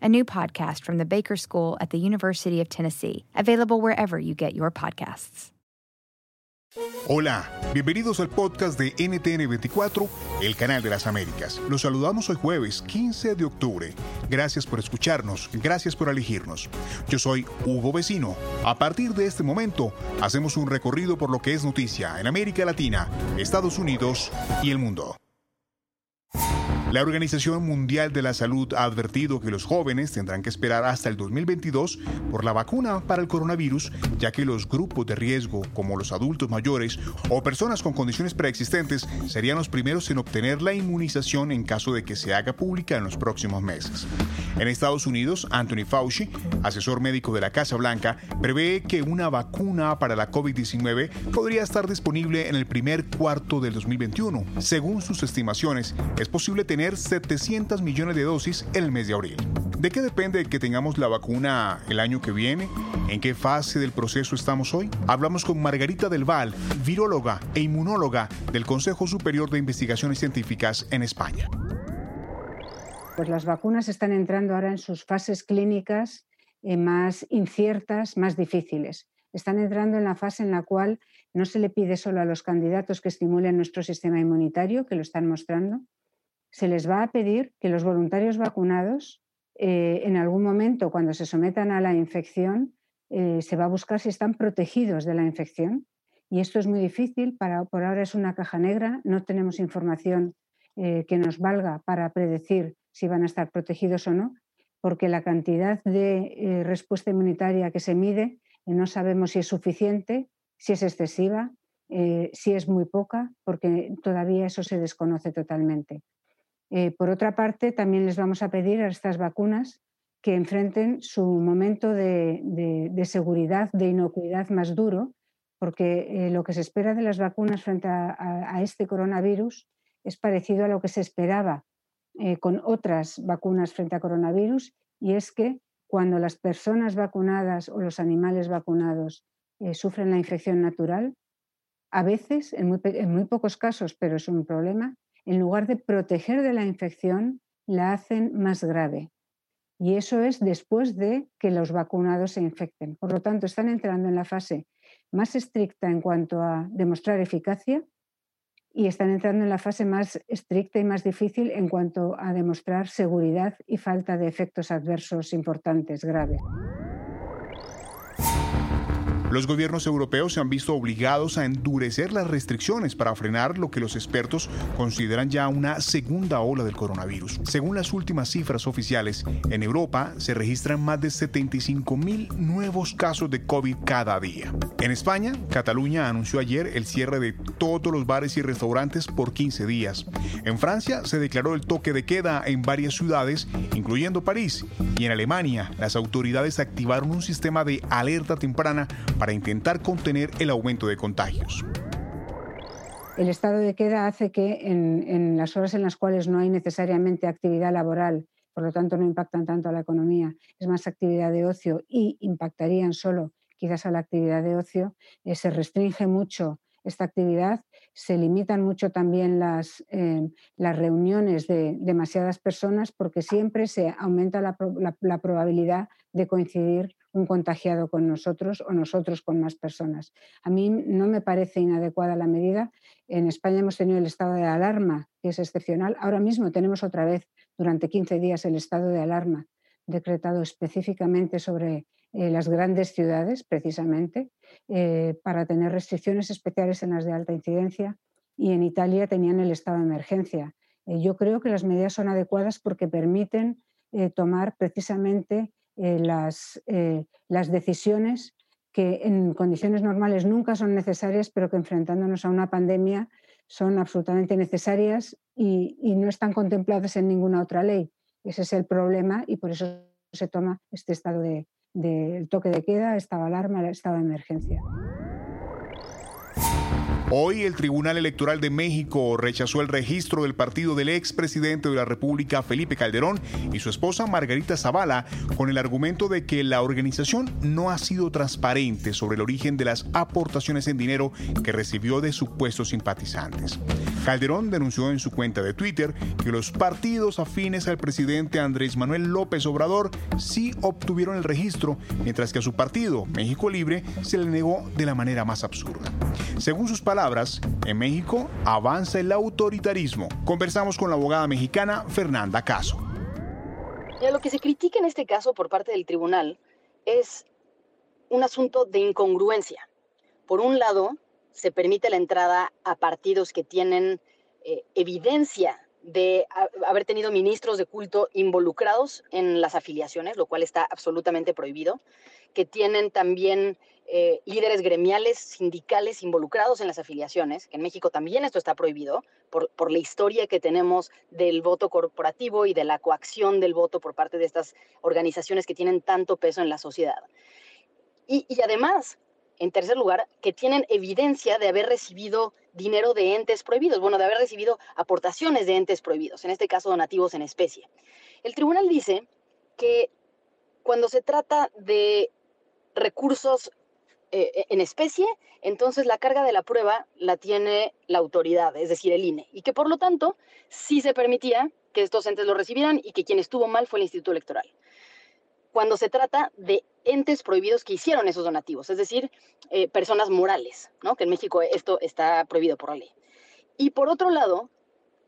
a new podcast from the Baker School at the University of Tennessee, available wherever you get your podcasts. Hola, bienvenidos al podcast de NTN24, el canal de las Américas. Los saludamos hoy jueves 15 de octubre. Gracias por escucharnos, gracias por elegirnos. Yo soy Hugo Vecino. A partir de este momento, hacemos un recorrido por lo que es noticia en América Latina, Estados Unidos y el mundo. La Organización Mundial de la Salud ha advertido que los jóvenes tendrán que esperar hasta el 2022 por la vacuna para el coronavirus, ya que los grupos de riesgo, como los adultos mayores o personas con condiciones preexistentes, serían los primeros en obtener la inmunización en caso de que se haga pública en los próximos meses. En Estados Unidos, Anthony Fauci, asesor médico de la Casa Blanca, prevé que una vacuna para la COVID-19 podría estar disponible en el primer cuarto del 2021. Según sus estimaciones, es posible tener 700 millones de dosis el mes de abril. ¿De qué depende que tengamos la vacuna el año que viene? ¿En qué fase del proceso estamos hoy? Hablamos con Margarita del Val, viróloga e inmunóloga del Consejo Superior de Investigaciones Científicas en España. Pues las vacunas están entrando ahora en sus fases clínicas eh, más inciertas, más difíciles. Están entrando en la fase en la cual no se le pide solo a los candidatos que estimulen nuestro sistema inmunitario, que lo están mostrando, se les va a pedir que los voluntarios vacunados, eh, en algún momento, cuando se sometan a la infección, eh, se va a buscar si están protegidos de la infección. Y esto es muy difícil, para, por ahora es una caja negra, no tenemos información eh, que nos valga para predecir si van a estar protegidos o no, porque la cantidad de respuesta inmunitaria que se mide no sabemos si es suficiente, si es excesiva, si es muy poca, porque todavía eso se desconoce totalmente. Eh, por otra parte, también les vamos a pedir a estas vacunas que enfrenten su momento de, seguridad, de inocuidad más duro, porque eh, lo que se espera de las vacunas frente a, este coronavirus es parecido a lo que se esperaba eh, con otras vacunas frente a coronavirus, y es que cuando las personas vacunadas o los animales vacunados sufren la infección natural, a veces, en muy pocos casos, pero es un problema, en lugar de proteger de la infección, la hacen más grave. Y eso es después de que los vacunados se infecten. Por lo tanto, están entrando en la fase más estricta en cuanto a demostrar eficacia y están entrando en la fase más estricta y más difícil en cuanto a demostrar seguridad y falta de efectos adversos importantes, graves. Los gobiernos europeos se han visto obligados a endurecer las restricciones para frenar lo que los expertos consideran ya una segunda ola del coronavirus. Según las últimas cifras oficiales, en Europa se registran más de 75 mil nuevos casos de COVID cada día. En España, Cataluña anunció ayer el cierre de todos los bares y restaurantes por 15 días. En Francia se declaró el toque de queda en varias ciudades, incluyendo París. Y en Alemania, las autoridades activaron un sistema de alerta temprana para intentar contener el aumento de contagios. El estado de queda hace que en, las horas en las cuales no hay necesariamente actividad laboral, por lo tanto no impactan tanto a la economía, es más actividad de ocio y impactarían solo quizás a la actividad de ocio, eh, se restringe mucho esta actividad, se limitan mucho también las, eh, las reuniones de demasiadas personas porque siempre se aumenta la probabilidad de coincidir un contagiado con nosotros o nosotros con más personas. A mí no me parece inadecuada la medida. En España hemos tenido el estado de alarma, que es excepcional. Ahora mismo tenemos otra vez durante 15 días el estado de alarma decretado específicamente sobre eh, las grandes ciudades, precisamente, eh, para tener restricciones especiales en las de alta incidencia y en Italia tenían el estado de emergencia. yo creo que las medidas son adecuadas porque permiten tomar precisamente las, las decisiones que en condiciones normales nunca son necesarias, pero que enfrentándonos a una pandemia son absolutamente necesarias y, no están contempladas en ninguna otra ley. Ese es el problema y por eso se toma este estado de, toque de queda, estado de alarma, estado de emergencia. Hoy el Tribunal Electoral de México rechazó el registro del partido del expresidente de la República Felipe Calderón y su esposa Margarita Zavala con el argumento de que la organización no ha sido transparente sobre el origen de las aportaciones en dinero que recibió de supuestos simpatizantes. Calderón denunció en su cuenta de Twitter que los partidos afines al presidente Andrés Manuel López Obrador sí obtuvieron el registro, mientras que a su partido, México Libre, se le negó de la manera más absurda. Según sus palabras, en México avanza el autoritarismo. Conversamos con la abogada mexicana Fernanda Caso. lo que se critica en este caso por parte del tribunal es un asunto de incongruencia. Por un lado, se permite la entrada a partidos que tienen eh, evidencia de haber tenido ministros de culto involucrados en las afiliaciones, lo cual está absolutamente prohibido, que tienen también eh, líderes gremiales, sindicales involucrados en las afiliaciones, que en México también esto está prohibido por, por, la historia que tenemos del voto corporativo y de la coacción del voto por parte de estas organizaciones que tienen tanto peso en la sociedad. Y, y además, en tercer lugar, que tienen evidencia de haber recibido dinero de entes prohibidos, bueno, de haber recibido aportaciones de entes prohibidos, en este caso donativos en especie. El tribunal dice que cuando se trata de recursos eh, eh, en especie, entonces la carga de la prueba la tiene la autoridad, es decir, el INE, y que por lo tanto sí se permitía que estos entes lo recibieran y que quien estuvo mal fue el Instituto Electoral. Cuando se trata de entes prohibidos que hicieron esos donativos, es decir, eh, personas morales, ¿no? que en México esto está prohibido por la ley. Y por otro lado,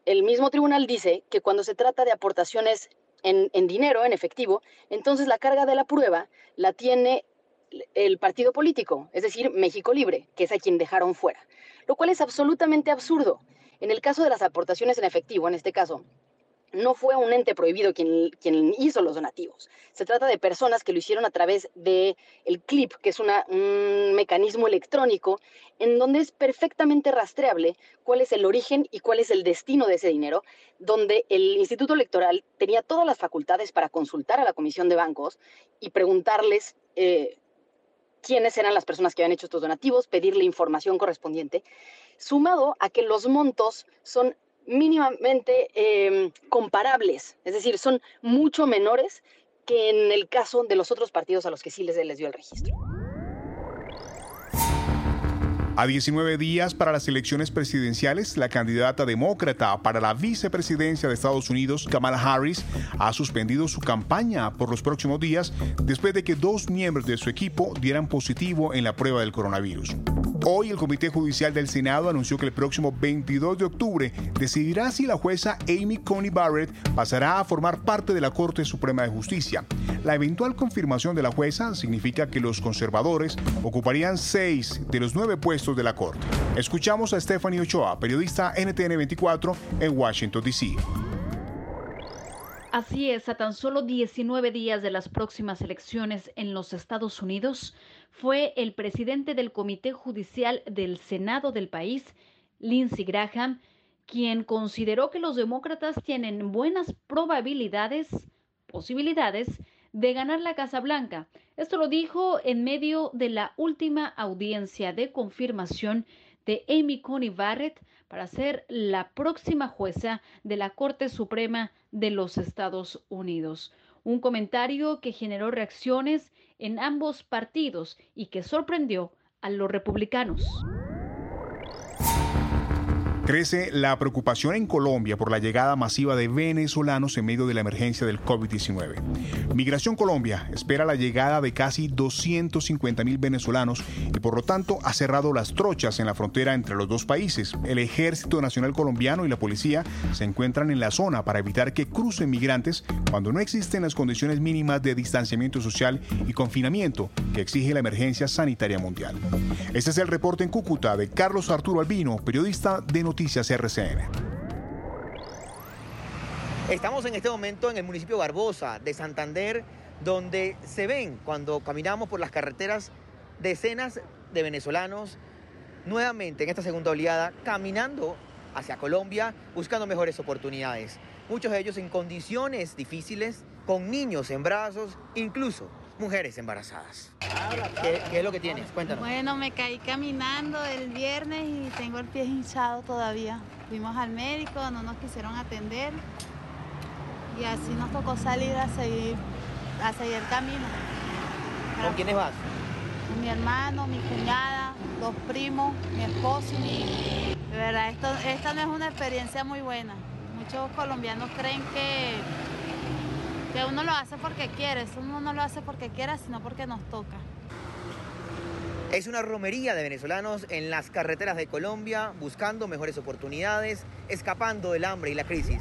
el mismo tribunal dice que cuando se trata de aportaciones en, en dinero, en efectivo, entonces la carga de la prueba la tiene el partido político, es decir, México Libre, que es a quien dejaron fuera, lo cual es absolutamente absurdo. En el caso de las aportaciones en efectivo, en este caso, no fue un ente prohibido quien, quien hizo los donativos. Se trata de personas que lo hicieron a través de el CLIP, que es un mecanismo electrónico en donde es perfectamente rastreable cuál es el origen y cuál es el destino de ese dinero, donde el Instituto Electoral tenía todas las facultades para consultar a la Comisión de Bancos y preguntarles eh, quiénes eran las personas que habían hecho estos donativos, pedirle información correspondiente, sumado a que los montos son mínimamente em, comparables, es decir, son mucho menores que en el caso de los otros partidos a los que sí les dio el registro. A 19 días para las elecciones presidenciales, la candidata demócrata para la vicepresidencia de Estados Unidos, Kamala Harris, ha suspendido su campaña por los próximos días después de que dos miembros de su equipo dieran positivo en la prueba del coronavirus. Hoy el Comité Judicial del Senado anunció que el próximo 22 de octubre decidirá si la jueza Amy Coney Barrett pasará a formar parte de la Corte Suprema de Justicia. La eventual confirmación de la jueza significa que los conservadores ocuparían seis de los nueve puestos de la Corte. Escuchamos a Stephanie Ochoa, periodista NTN 24 en Washington, D.C. Así es, a tan solo 19 días de las próximas elecciones en los Estados Unidos, fue el presidente del Comité Judicial del Senado del país, Lindsey Graham, quien consideró que los demócratas tienen buenas probabilidades, posibilidades, de ganar la Casa Blanca. Esto lo dijo en medio de la última audiencia de confirmación de Amy Coney Barrett para ser la próxima jueza de la Corte Suprema de los Estados Unidos. Un comentario que generó reacciones en ambos partidos y que sorprendió a los republicanos. Crece la preocupación en Colombia por la llegada masiva de venezolanos en medio de la emergencia del COVID-19. Migración Colombia espera la llegada de casi 250 mil venezolanos y por lo tanto ha cerrado las trochas en la frontera entre los dos países. El Ejército Nacional Colombiano y la policía se encuentran en la zona para evitar que crucen migrantes cuando no existen las condiciones mínimas de distanciamiento social y confinamiento que exige la emergencia sanitaria mundial. Este es el reporte en Cúcuta de Carlos Arturo Albino, periodista de Noticias RCN. Estamos en este momento en el municipio Barbosa de Santander, donde se ven cuando caminamos por las carreteras decenas de venezolanos nuevamente en esta segunda oleada caminando hacia Colombia buscando mejores oportunidades. Muchos de ellos en condiciones difíciles, con niños en brazos, incluso mujeres embarazadas. ¿Qué, es lo que tienes? Cuéntanos. Bueno, me caí caminando el viernes y tengo el pie hinchado todavía. Fuimos al médico, no nos quisieron atender y así nos tocó salir a seguir, a seguir el camino. ¿Con quiénes vas? Mi hermano, mi cuñada, dos primos, mi esposo y mi... De verdad, esto, esta no es una experiencia muy buena. Muchos colombianos creen que que uno lo hace porque quiere, uno no lo hace porque quiera, sino porque nos toca. Es una romería de venezolanos en las carreteras de Colombia buscando mejores oportunidades, escapando del hambre y la crisis.